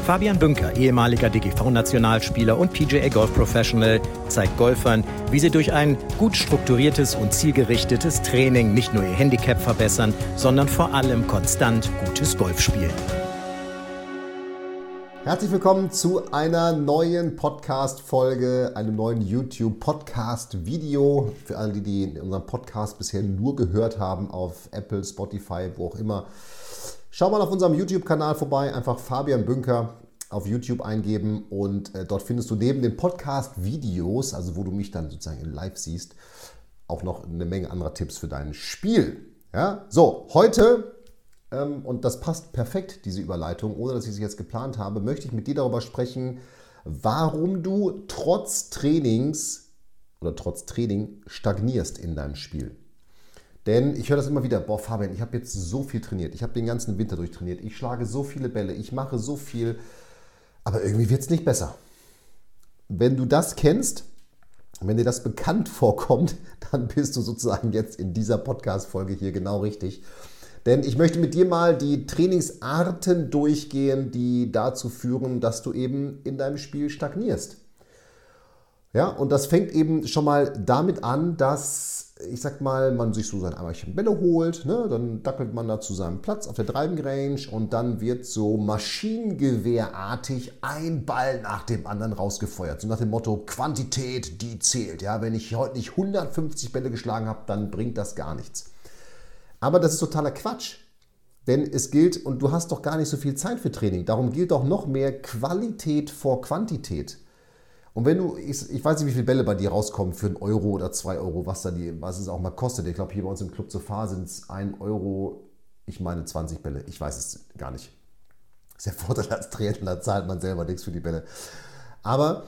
Fabian Bünker, ehemaliger DGV-Nationalspieler und PGA Golf Professional, zeigt Golfern, wie sie durch ein gut strukturiertes und zielgerichtetes Training nicht nur ihr Handicap verbessern, sondern vor allem konstant gutes Golf spielen. Herzlich willkommen zu einer neuen Podcast-Folge, einem neuen YouTube-Podcast-Video. Für alle, die unseren Podcast bisher nur gehört haben auf Apple, Spotify, wo auch immer. Schau mal auf unserem YouTube-Kanal vorbei, einfach Fabian Bünker auf YouTube eingeben und äh, dort findest du neben den Podcast-Videos, also wo du mich dann sozusagen in Live siehst, auch noch eine Menge anderer Tipps für dein Spiel. Ja? So, heute ähm, und das passt perfekt, diese Überleitung, ohne dass ich sie jetzt geplant habe, möchte ich mit dir darüber sprechen, warum du trotz Trainings oder trotz Training stagnierst in deinem Spiel. Denn ich höre das immer wieder, boah Fabian, ich habe jetzt so viel trainiert, ich habe den ganzen Winter durchtrainiert, ich schlage so viele Bälle, ich mache so viel, aber irgendwie wird es nicht besser. Wenn du das kennst, wenn dir das bekannt vorkommt, dann bist du sozusagen jetzt in dieser Podcast-Folge hier genau richtig. Denn ich möchte mit dir mal die Trainingsarten durchgehen, die dazu führen, dass du eben in deinem Spiel stagnierst. Ja, und das fängt eben schon mal damit an, dass, ich sag mal, man sich so sein Eimerchen Bälle holt, ne? dann dackelt man da zu seinem Platz auf der Driving Range und dann wird so maschinengewehrartig ein Ball nach dem anderen rausgefeuert. So nach dem Motto, Quantität, die zählt. Ja, wenn ich heute nicht 150 Bälle geschlagen habe, dann bringt das gar nichts. Aber das ist totaler Quatsch. Denn es gilt, und du hast doch gar nicht so viel Zeit für Training, darum gilt doch noch mehr Qualität vor Quantität. Und wenn du, ich, ich, weiß nicht, wie viele Bälle bei dir rauskommen für einen Euro oder zwei Euro, was, da die, was es auch mal kostet. Ich glaube, hier bei uns im Club zur Fahr sind es ein Euro, ich meine 20 Bälle. Ich weiß es gar nicht. Das ist der Vorteil als da zahlt man selber nichts für die Bälle. Aber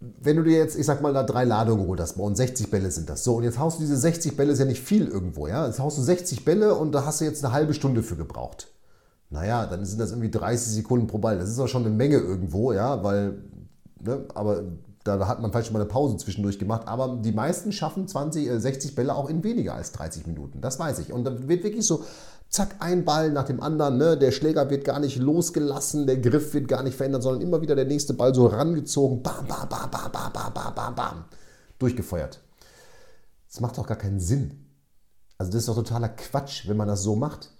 wenn du dir jetzt, ich sag mal, da drei Ladungen geholt hast, und 60 Bälle sind das. So, und jetzt haust du diese 60 Bälle, ist ja nicht viel irgendwo, ja. Jetzt haust du 60 Bälle und da hast du jetzt eine halbe Stunde für gebraucht. Naja, dann sind das irgendwie 30 Sekunden pro Ball. Das ist auch schon eine Menge irgendwo, ja, weil, ne, aber da hat man vielleicht schon mal eine Pause zwischendurch gemacht. Aber die meisten schaffen 20, 60 äh, Bälle auch in weniger als 30 Minuten. Das weiß ich. Und dann wird wirklich so zack, ein Ball nach dem anderen. Ne? Der Schläger wird gar nicht losgelassen, der Griff wird gar nicht verändert, sondern immer wieder der nächste Ball so rangezogen. Bam, bam, bam, bam, bam, bam, bam, bam, bam. Durchgefeuert. Das macht doch gar keinen Sinn. Also das ist doch totaler Quatsch, wenn man das so macht.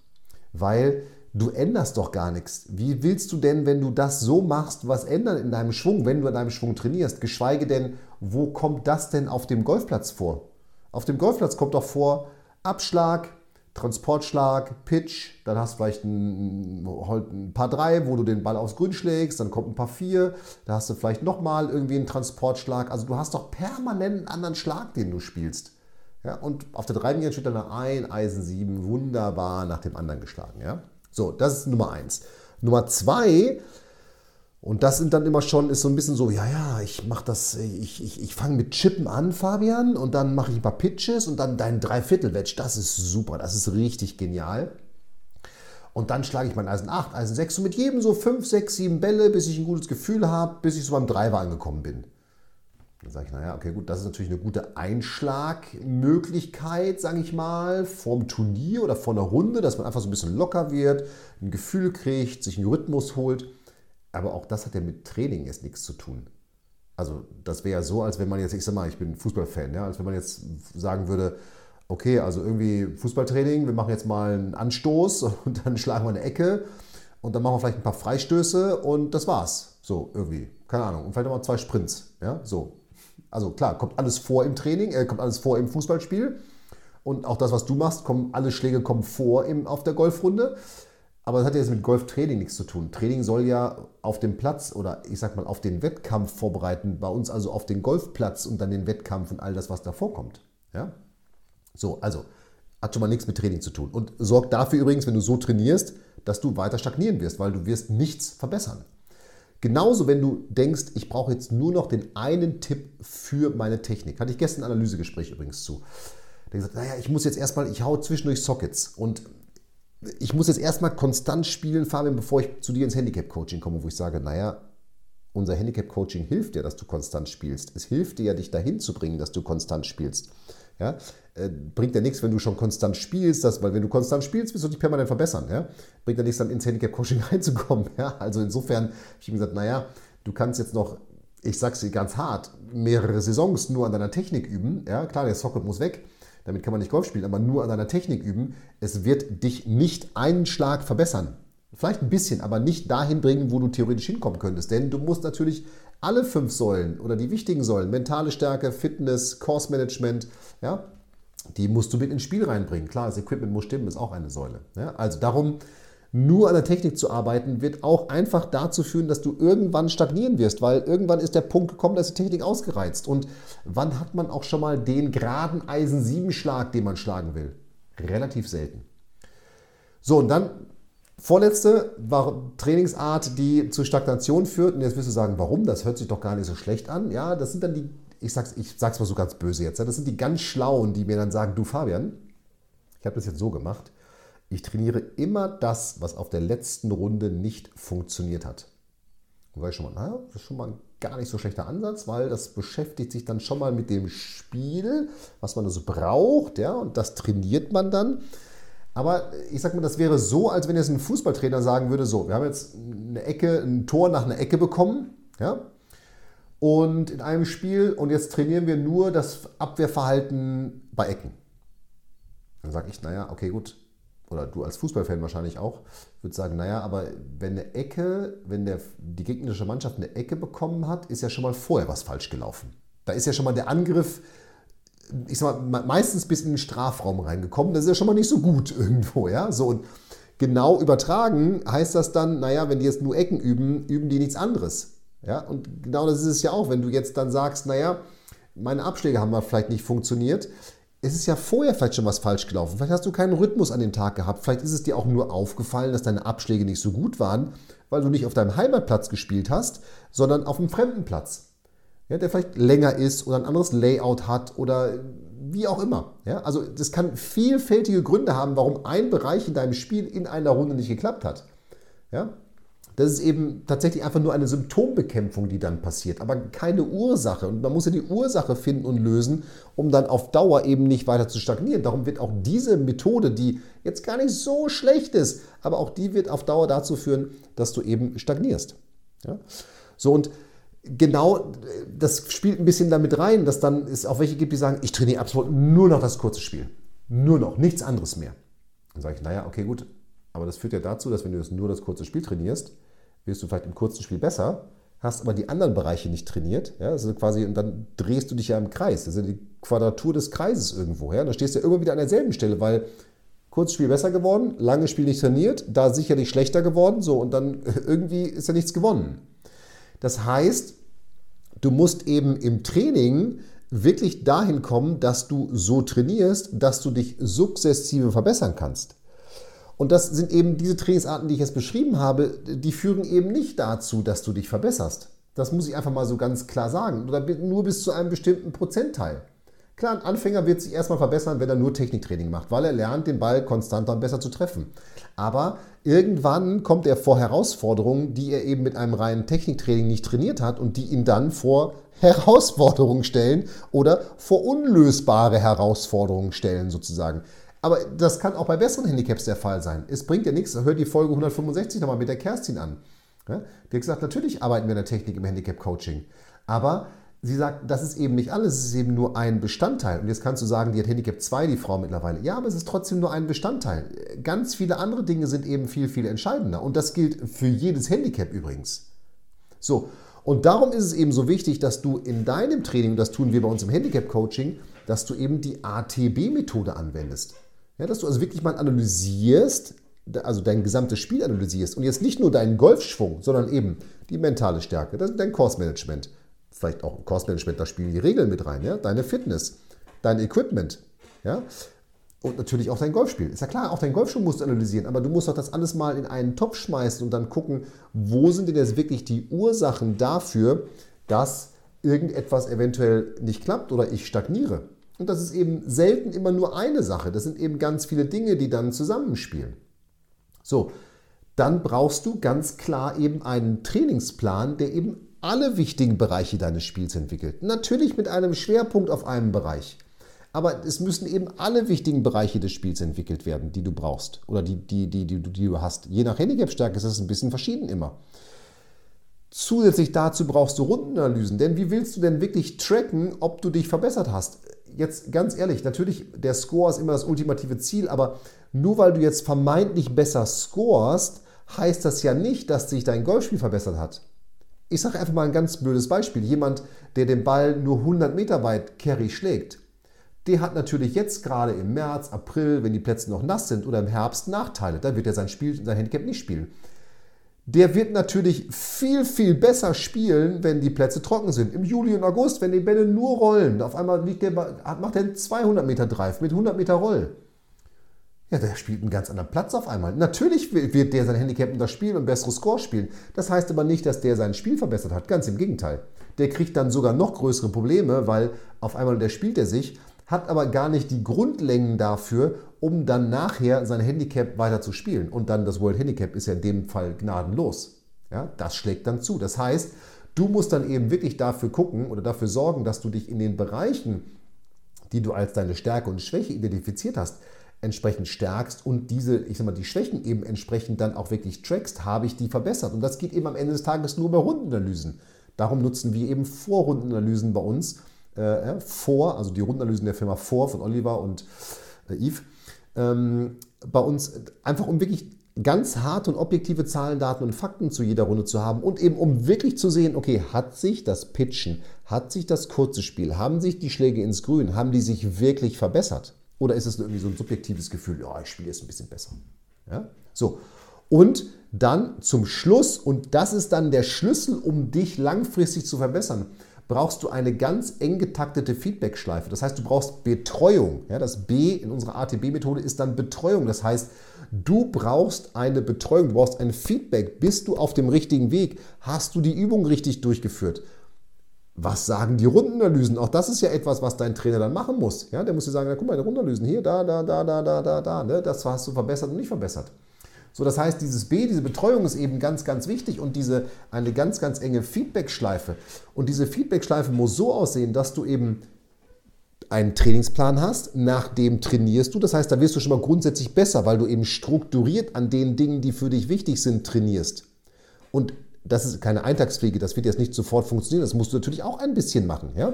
Weil du änderst doch gar nichts. Wie willst du denn, wenn du das so machst, was ändern in deinem Schwung, wenn du an deinem Schwung trainierst? Geschweige denn, wo kommt das denn auf dem Golfplatz vor? Auf dem Golfplatz kommt doch vor Abschlag, Transportschlag, Pitch, dann hast du vielleicht ein, ein paar drei, wo du den Ball aufs Grün schlägst, dann kommt ein paar vier, da hast du vielleicht nochmal irgendwie einen Transportschlag. Also du hast doch permanent einen anderen Schlag, den du spielst. Ja, und auf der Dreilinie steht dann ein Eisen 7 wunderbar nach dem anderen geschlagen. Ja? So, das ist Nummer eins. Nummer zwei und das sind dann immer schon, ist so ein bisschen so, ja, ja, ich mache das, ich, ich, ich fange mit Chippen an, Fabian, und dann mache ich ein paar Pitches und dann dein Dreiviertel-Wedge. Das ist super, das ist richtig genial. Und dann schlage ich mein Eisen 8, Eisen 6 und mit jedem so 5, 6, 7 Bälle, bis ich ein gutes Gefühl habe, bis ich so beim Driver angekommen bin. Dann sage ich, naja, okay, gut, das ist natürlich eine gute Einschlagmöglichkeit, sage ich mal, vorm Turnier oder vor einer Runde, dass man einfach so ein bisschen locker wird, ein Gefühl kriegt, sich einen Rhythmus holt. Aber auch das hat ja mit Training jetzt nichts zu tun. Also das wäre ja so, als wenn man jetzt, ich sag mal, ich bin Fußballfan, ja, als wenn man jetzt sagen würde, okay, also irgendwie Fußballtraining, wir machen jetzt mal einen Anstoß und dann schlagen wir eine Ecke und dann machen wir vielleicht ein paar Freistöße und das war's. So irgendwie, keine Ahnung. Und vielleicht nochmal zwei Sprints, ja, so. Also klar, kommt alles vor im Training, äh, kommt alles vor im Fußballspiel und auch das, was du machst, kommen, alle Schläge kommen vor im, auf der Golfrunde. Aber das hat jetzt mit Golftraining nichts zu tun. Training soll ja auf dem Platz oder ich sag mal auf den Wettkampf vorbereiten, bei uns also auf den Golfplatz und dann den Wettkampf und all das, was da vorkommt. Ja? So, also hat schon mal nichts mit Training zu tun. Und sorgt dafür übrigens, wenn du so trainierst, dass du weiter stagnieren wirst, weil du wirst nichts verbessern. Genauso, wenn du denkst, ich brauche jetzt nur noch den einen Tipp für meine Technik. Hatte ich gestern ein Analysegespräch übrigens zu. Der gesagt, naja, ich muss jetzt erstmal, ich hau zwischendurch Sockets und ich muss jetzt erstmal konstant spielen, Fabian, bevor ich zu dir ins Handicap-Coaching komme, wo ich sage, naja, unser Handicap-Coaching hilft dir, dass du konstant spielst. Es hilft dir ja, dich dahin zu bringen, dass du konstant spielst. Ja? Äh, bringt ja nichts, wenn du schon konstant spielst, das, weil wenn du konstant spielst, wirst du dich permanent verbessern. Ja? Bringt ja nichts, dann ins Handicap-Coaching reinzukommen. Ja? Also insofern habe ich ihm gesagt, naja, du kannst jetzt noch, ich sag's dir ganz hart, mehrere Saisons nur an deiner Technik üben. Ja? Klar, der Socket muss weg. Damit kann man nicht Golf spielen, aber nur an deiner Technik üben. Es wird dich nicht einen Schlag verbessern. Vielleicht ein bisschen, aber nicht dahin bringen, wo du theoretisch hinkommen könntest. Denn du musst natürlich alle fünf Säulen oder die wichtigen Säulen, mentale Stärke, Fitness, Course Management, ja, die musst du mit ins Spiel reinbringen. Klar, das Equipment muss stimmen, ist auch eine Säule. Ja, also darum, nur an der Technik zu arbeiten, wird auch einfach dazu führen, dass du irgendwann stagnieren wirst, weil irgendwann ist der Punkt gekommen, dass die Technik ausgereizt. Und wann hat man auch schon mal den geraden Eisen-7-Schlag, den man schlagen will? Relativ selten. So, und dann Vorletzte war Trainingsart, die zu Stagnation führt. Und jetzt wirst du sagen, warum? Das hört sich doch gar nicht so schlecht an. Ja, das sind dann die, ich sag's, ich sag's mal so ganz böse jetzt, das sind die ganz Schlauen, die mir dann sagen, du Fabian, ich habe das jetzt so gemacht. Ich trainiere immer das, was auf der letzten Runde nicht funktioniert hat. Und sage ich schon mal, naja, das ist schon mal ein gar nicht so schlechter Ansatz, weil das beschäftigt sich dann schon mal mit dem Spiel, was man so braucht, ja, und das trainiert man dann. Aber ich sag mal, das wäre so, als wenn jetzt ein Fußballtrainer sagen würde: So, wir haben jetzt eine Ecke, ein Tor nach einer Ecke bekommen, ja, und in einem Spiel und jetzt trainieren wir nur das Abwehrverhalten bei Ecken. Dann sage ich, naja, okay, gut. Oder du als Fußballfan wahrscheinlich auch, würde sagen, naja, aber wenn eine Ecke, wenn der, die gegnerische Mannschaft eine Ecke bekommen hat, ist ja schon mal vorher was falsch gelaufen. Da ist ja schon mal der Angriff ich sag mal, meistens bis in den Strafraum reingekommen. Das ist ja schon mal nicht so gut irgendwo, ja. So und genau übertragen heißt das dann, naja, wenn die jetzt nur Ecken üben, üben die nichts anderes. Ja, und genau das ist es ja auch, wenn du jetzt dann sagst, naja, meine Abschläge haben mal vielleicht nicht funktioniert. Es ist ja vorher vielleicht schon was falsch gelaufen. Vielleicht hast du keinen Rhythmus an dem Tag gehabt. Vielleicht ist es dir auch nur aufgefallen, dass deine Abschläge nicht so gut waren, weil du nicht auf deinem Heimatplatz gespielt hast, sondern auf einem fremden Platz ja, der vielleicht länger ist oder ein anderes Layout hat oder wie auch immer. Ja, also das kann vielfältige Gründe haben, warum ein Bereich in deinem Spiel in einer Runde nicht geklappt hat. Ja, das ist eben tatsächlich einfach nur eine Symptombekämpfung, die dann passiert, aber keine Ursache. Und man muss ja die Ursache finden und lösen, um dann auf Dauer eben nicht weiter zu stagnieren. Darum wird auch diese Methode, die jetzt gar nicht so schlecht ist, aber auch die wird auf Dauer dazu führen, dass du eben stagnierst. Ja? So und genau, das spielt ein bisschen damit rein, dass dann es auch welche gibt, die sagen, ich trainiere absolut nur noch das kurze Spiel. Nur noch, nichts anderes mehr. Dann sage ich, naja, okay, gut. Aber das führt ja dazu, dass wenn du nur das kurze Spiel trainierst, wirst du vielleicht im kurzen Spiel besser, hast aber die anderen Bereiche nicht trainiert. Ja, also quasi, und dann drehst du dich ja im Kreis. Das ist ja die Quadratur des Kreises irgendwo. Ja? Da stehst du ja immer wieder an derselben Stelle, weil kurzes Spiel besser geworden, langes Spiel nicht trainiert, da sicherlich schlechter geworden, so und dann irgendwie ist ja nichts gewonnen. Das heißt, du musst eben im Training wirklich dahin kommen, dass du so trainierst, dass du dich sukzessive verbessern kannst. Und das sind eben diese Trainingsarten, die ich jetzt beschrieben habe, die führen eben nicht dazu, dass du dich verbesserst. Das muss ich einfach mal so ganz klar sagen. Oder nur bis zu einem bestimmten Prozentteil. Klar, ein Anfänger wird sich erstmal verbessern, wenn er nur Techniktraining macht, weil er lernt, den Ball konstanter und besser zu treffen. Aber irgendwann kommt er vor Herausforderungen, die er eben mit einem reinen Techniktraining nicht trainiert hat und die ihn dann vor Herausforderungen stellen oder vor unlösbare Herausforderungen stellen sozusagen. Aber das kann auch bei besseren Handicaps der Fall sein. Es bringt ja nichts, hör die Folge 165 nochmal mit der Kerstin an. Die hat gesagt, natürlich arbeiten wir in der Technik im Handicap-Coaching. Aber sie sagt, das ist eben nicht alles, es ist eben nur ein Bestandteil. Und jetzt kannst du sagen, die hat Handicap 2, die Frau mittlerweile. Ja, aber es ist trotzdem nur ein Bestandteil. Ganz viele andere Dinge sind eben viel, viel entscheidender. Und das gilt für jedes Handicap übrigens. So, und darum ist es eben so wichtig, dass du in deinem Training, das tun wir bei uns im Handicap-Coaching, dass du eben die ATB-Methode anwendest. Ja, dass du also wirklich mal analysierst, also dein gesamtes Spiel analysierst und jetzt nicht nur deinen Golfschwung, sondern eben die mentale Stärke, dein Kursmanagement, vielleicht auch Kursmanagement, da spielen die Regeln mit rein, ja? deine Fitness, dein Equipment, ja? und natürlich auch dein Golfspiel. Ist ja klar, auch dein Golfspiel musst du analysieren, aber du musst doch das alles mal in einen Topf schmeißen und dann gucken, wo sind denn jetzt wirklich die Ursachen dafür, dass irgendetwas eventuell nicht klappt oder ich stagniere. Und das ist eben selten immer nur eine Sache. Das sind eben ganz viele Dinge, die dann zusammenspielen. So, dann brauchst du ganz klar eben einen Trainingsplan, der eben alle wichtigen Bereiche deines Spiels entwickelt. Natürlich mit einem Schwerpunkt auf einem Bereich. Aber es müssen eben alle wichtigen Bereiche des Spiels entwickelt werden, die du brauchst oder die, die, die, die, die du hast. Je nach Handicap-Stärke ist das ein bisschen verschieden immer. Zusätzlich dazu brauchst du Rundenanalysen, denn wie willst du denn wirklich tracken, ob du dich verbessert hast? Jetzt ganz ehrlich, natürlich, der Score ist immer das ultimative Ziel, aber nur weil du jetzt vermeintlich besser scorest, heißt das ja nicht, dass sich dein Golfspiel verbessert hat. Ich sage einfach mal ein ganz blödes Beispiel. Jemand, der den Ball nur 100 Meter weit Carry schlägt, der hat natürlich jetzt gerade im März, April, wenn die Plätze noch nass sind oder im Herbst Nachteile. Da wird er sein Spiel, sein Handicap nicht spielen. Der wird natürlich viel, viel besser spielen, wenn die Plätze trocken sind. Im Juli und August, wenn die Bälle nur rollen, auf einmal der, macht er einen 200 Meter Drive mit 100 Meter Roll. Ja, der spielt einen ganz anderen Platz auf einmal. Natürlich wird der sein Handicap unter Spielen und bessere Score spielen. Das heißt aber nicht, dass der sein Spiel verbessert hat. Ganz im Gegenteil. Der kriegt dann sogar noch größere Probleme, weil auf einmal der spielt er sich, hat aber gar nicht die Grundlängen dafür, um dann nachher sein Handicap weiter zu spielen. Und dann das World Handicap ist ja in dem Fall gnadenlos. Ja, das schlägt dann zu. Das heißt, du musst dann eben wirklich dafür gucken oder dafür sorgen, dass du dich in den Bereichen, die du als deine Stärke und Schwäche identifiziert hast, entsprechend stärkst und diese, ich sag mal, die Schwächen eben entsprechend dann auch wirklich trackst, habe ich die verbessert. Und das geht eben am Ende des Tages nur bei Rundenanalysen. Darum nutzen wir eben Vorrundenanalysen bei uns. Äh, vor, also die Rundenanalysen der Firma Vor von Oliver und äh, Yves. Ähm, bei uns einfach um wirklich ganz harte und objektive Zahlen, Daten und Fakten zu jeder Runde zu haben und eben um wirklich zu sehen, okay, hat sich das Pitchen, hat sich das kurze Spiel, haben sich die Schläge ins Grün, haben die sich wirklich verbessert? Oder ist es irgendwie so ein subjektives Gefühl, ja, ich spiele jetzt ein bisschen besser? Ja? So. Und dann zum Schluss, und das ist dann der Schlüssel, um dich langfristig zu verbessern, brauchst du eine ganz eng getaktete Feedback-Schleife. Das heißt, du brauchst Betreuung. Ja, das B in unserer ATB-Methode ist dann Betreuung. Das heißt, du brauchst eine Betreuung, du brauchst ein Feedback. Bist du auf dem richtigen Weg? Hast du die Übung richtig durchgeführt? Was sagen die Rundenanalysen? Auch das ist ja etwas, was dein Trainer dann machen muss. Ja, der muss dir sagen, na, guck mal, die Rundenanalysen hier, da, da, da, da, da, da, da. Ne? Das hast du verbessert und nicht verbessert. So, das heißt, dieses B, diese Betreuung ist eben ganz, ganz wichtig und diese eine ganz, ganz enge Feedback-Schleife. Und diese Feedback-Schleife muss so aussehen, dass du eben einen Trainingsplan hast, nach dem trainierst du. Das heißt, da wirst du schon mal grundsätzlich besser, weil du eben strukturiert an den Dingen, die für dich wichtig sind, trainierst. Und das ist keine Eintagspflege, das wird jetzt nicht sofort funktionieren, das musst du natürlich auch ein bisschen machen. Ja?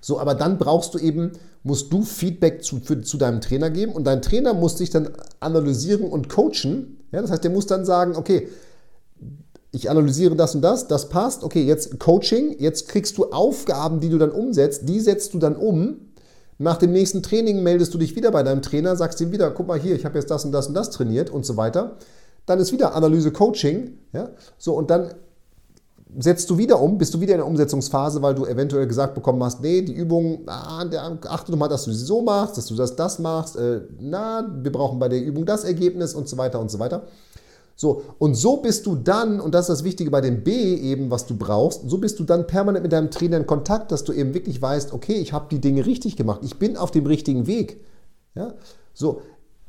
So, aber dann brauchst du eben, musst du Feedback zu, für, zu deinem Trainer geben und dein Trainer muss dich dann analysieren und coachen. Ja? Das heißt, der muss dann sagen, okay, ich analysiere das und das, das passt, okay, jetzt Coaching, jetzt kriegst du Aufgaben, die du dann umsetzt, die setzt du dann um. Nach dem nächsten Training meldest du dich wieder bei deinem Trainer, sagst ihm wieder, guck mal hier, ich habe jetzt das und das und das trainiert und so weiter. Dann ist wieder Analyse Coaching. Ja? So, und dann setzt du wieder um, bist du wieder in der Umsetzungsphase, weil du eventuell gesagt bekommen hast, nee, die Übung, ah, achte doch mal, dass du sie so machst, dass du das, das machst, äh, na, wir brauchen bei der Übung das Ergebnis und so weiter und so weiter. So, und so bist du dann, und das ist das Wichtige bei dem B eben, was du brauchst, so bist du dann permanent mit deinem Trainer in Kontakt, dass du eben wirklich weißt, okay, ich habe die Dinge richtig gemacht, ich bin auf dem richtigen Weg. Ja? So,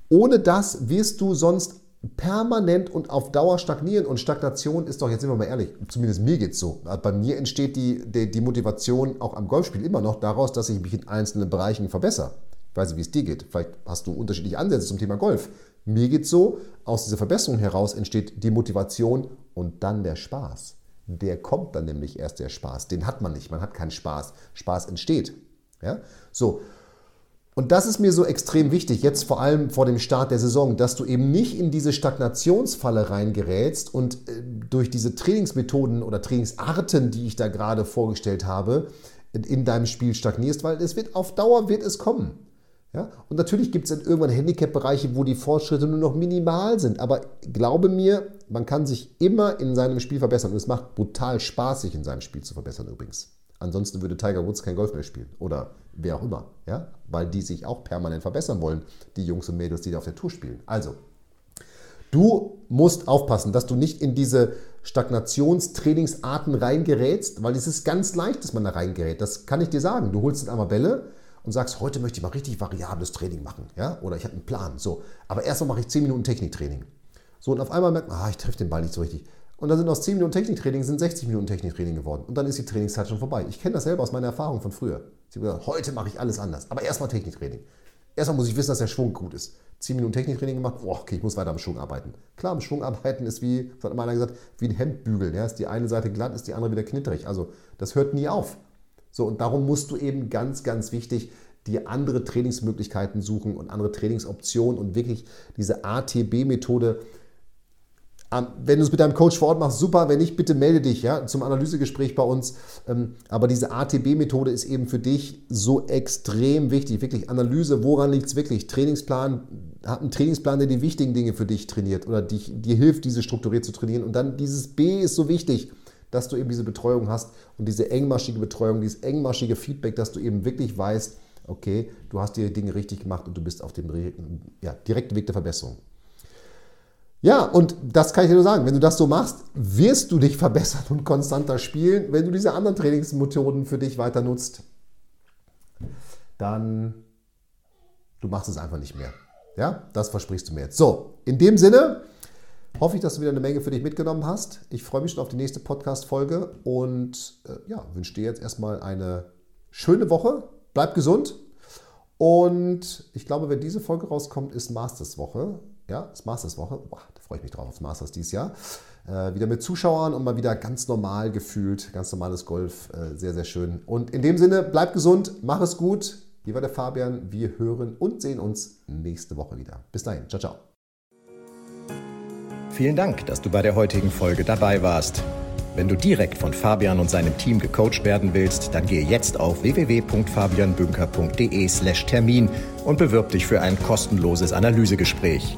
ohne das wirst du sonst permanent und auf Dauer stagnieren. Und Stagnation ist doch, jetzt sind wir mal ehrlich, zumindest mir geht es so. Bei mir entsteht die, die, die, Motivation auch am Golfspiel immer noch daraus, dass ich mich in einzelnen Bereichen verbessere. Ich weiß nicht, wie es dir geht. Vielleicht hast du unterschiedliche Ansätze zum Thema Golf. Mir geht es so, aus dieser Verbesserung heraus entsteht die Motivation und dann der Spaß. Der kommt dann nämlich erst der Spaß. Den hat man nicht. Man hat keinen Spaß. Spaß entsteht. Ja? So. Und das ist mir so extrem wichtig, jetzt vor allem vor dem Start der Saison, dass du eben nicht in diese Stagnationsfalle reingerätst und äh, durch diese Trainingsmethoden oder Trainingsarten, die ich da gerade vorgestellt habe, in deinem Spiel stagnierst, weil es wird auf Dauer wird es kommen. Ja? Und natürlich gibt es dann irgendwann Handicap-Bereiche, wo die Fortschritte nur noch minimal sind. Aber glaube mir, man kann sich immer in seinem Spiel verbessern. Und es macht brutal Spaß, sich in seinem Spiel zu verbessern übrigens. Ansonsten würde Tiger Woods kein Golf mehr spielen. Oder wer auch immer. Ja? Weil die sich auch permanent verbessern wollen, die Jungs und Mädels, die da auf der Tour spielen. Also, du musst aufpassen, dass du nicht in diese Stagnationstrainingsarten reingerätst, weil es ist ganz leicht, dass man da reingerät. Das kann ich dir sagen. Du holst dann einmal Bälle und sagst, heute möchte ich mal richtig variables Training machen, ja, oder ich habe einen Plan, so, aber erstmal mache ich 10 Minuten Techniktraining. So, und auf einmal merkt man, ah, ich treffe den Ball nicht so richtig. Und dann sind aus 10 Minuten Techniktraining sind 60 Minuten Techniktraining geworden. Und dann ist die Trainingszeit schon vorbei. Ich kenne das selber aus meiner Erfahrung von früher. Ich habe gesagt, heute mache ich alles anders. Aber erstmal Techniktraining. Erstmal muss ich wissen, dass der Schwung gut ist. 10 Minuten Techniktraining gemacht, boah, okay, ich muss weiter am Schwung arbeiten. Klar, am Schwung arbeiten ist wie, das hat mal einer gesagt, wie ein Hemdbügel. Ja? Ist die eine Seite glatt, ist die andere wieder knitterig. Also das hört nie auf. So, und darum musst du eben ganz, ganz wichtig dir andere Trainingsmöglichkeiten suchen und andere Trainingsoptionen und wirklich diese ATB-Methode wenn du es mit deinem Coach vor Ort machst, super. Wenn nicht, bitte melde dich ja, zum Analysegespräch bei uns. Ähm, aber diese ATB-Methode ist eben für dich so extrem wichtig. Wirklich Analyse, woran liegt es wirklich? Trainingsplan, hat einen Trainingsplan, der die wichtigen Dinge für dich trainiert oder dich, dir hilft, diese strukturiert zu trainieren. Und dann dieses B ist so wichtig, dass du eben diese Betreuung hast und diese engmaschige Betreuung, dieses engmaschige Feedback, dass du eben wirklich weißt, okay, du hast die Dinge richtig gemacht und du bist auf dem ja, direkten Weg der Verbesserung. Ja, und das kann ich dir nur sagen. Wenn du das so machst, wirst du dich verbessern und konstanter spielen. Wenn du diese anderen Trainingsmethoden für dich weiter nutzt, dann du machst es einfach nicht mehr. Ja, das versprichst du mir jetzt. So, in dem Sinne hoffe ich, dass du wieder eine Menge für dich mitgenommen hast. Ich freue mich schon auf die nächste Podcast-Folge und äh, ja, wünsche dir jetzt erstmal eine schöne Woche. Bleib gesund. Und ich glaube, wenn diese Folge rauskommt, ist Masters-Woche. Ja, das Masters-Woche. Da freue ich mich drauf aufs Masters dieses Jahr. Äh, wieder mit Zuschauern und mal wieder ganz normal gefühlt. Ganz normales Golf. Äh, sehr, sehr schön. Und in dem Sinne, bleib gesund, mach es gut. Hier war der Fabian. Wir hören und sehen uns nächste Woche wieder. Bis dahin. Ciao, ciao. Vielen Dank, dass du bei der heutigen Folge dabei warst. Wenn du direkt von Fabian und seinem Team gecoacht werden willst, dann gehe jetzt auf www.fabianbünker.de/termin und bewirb dich für ein kostenloses Analysegespräch.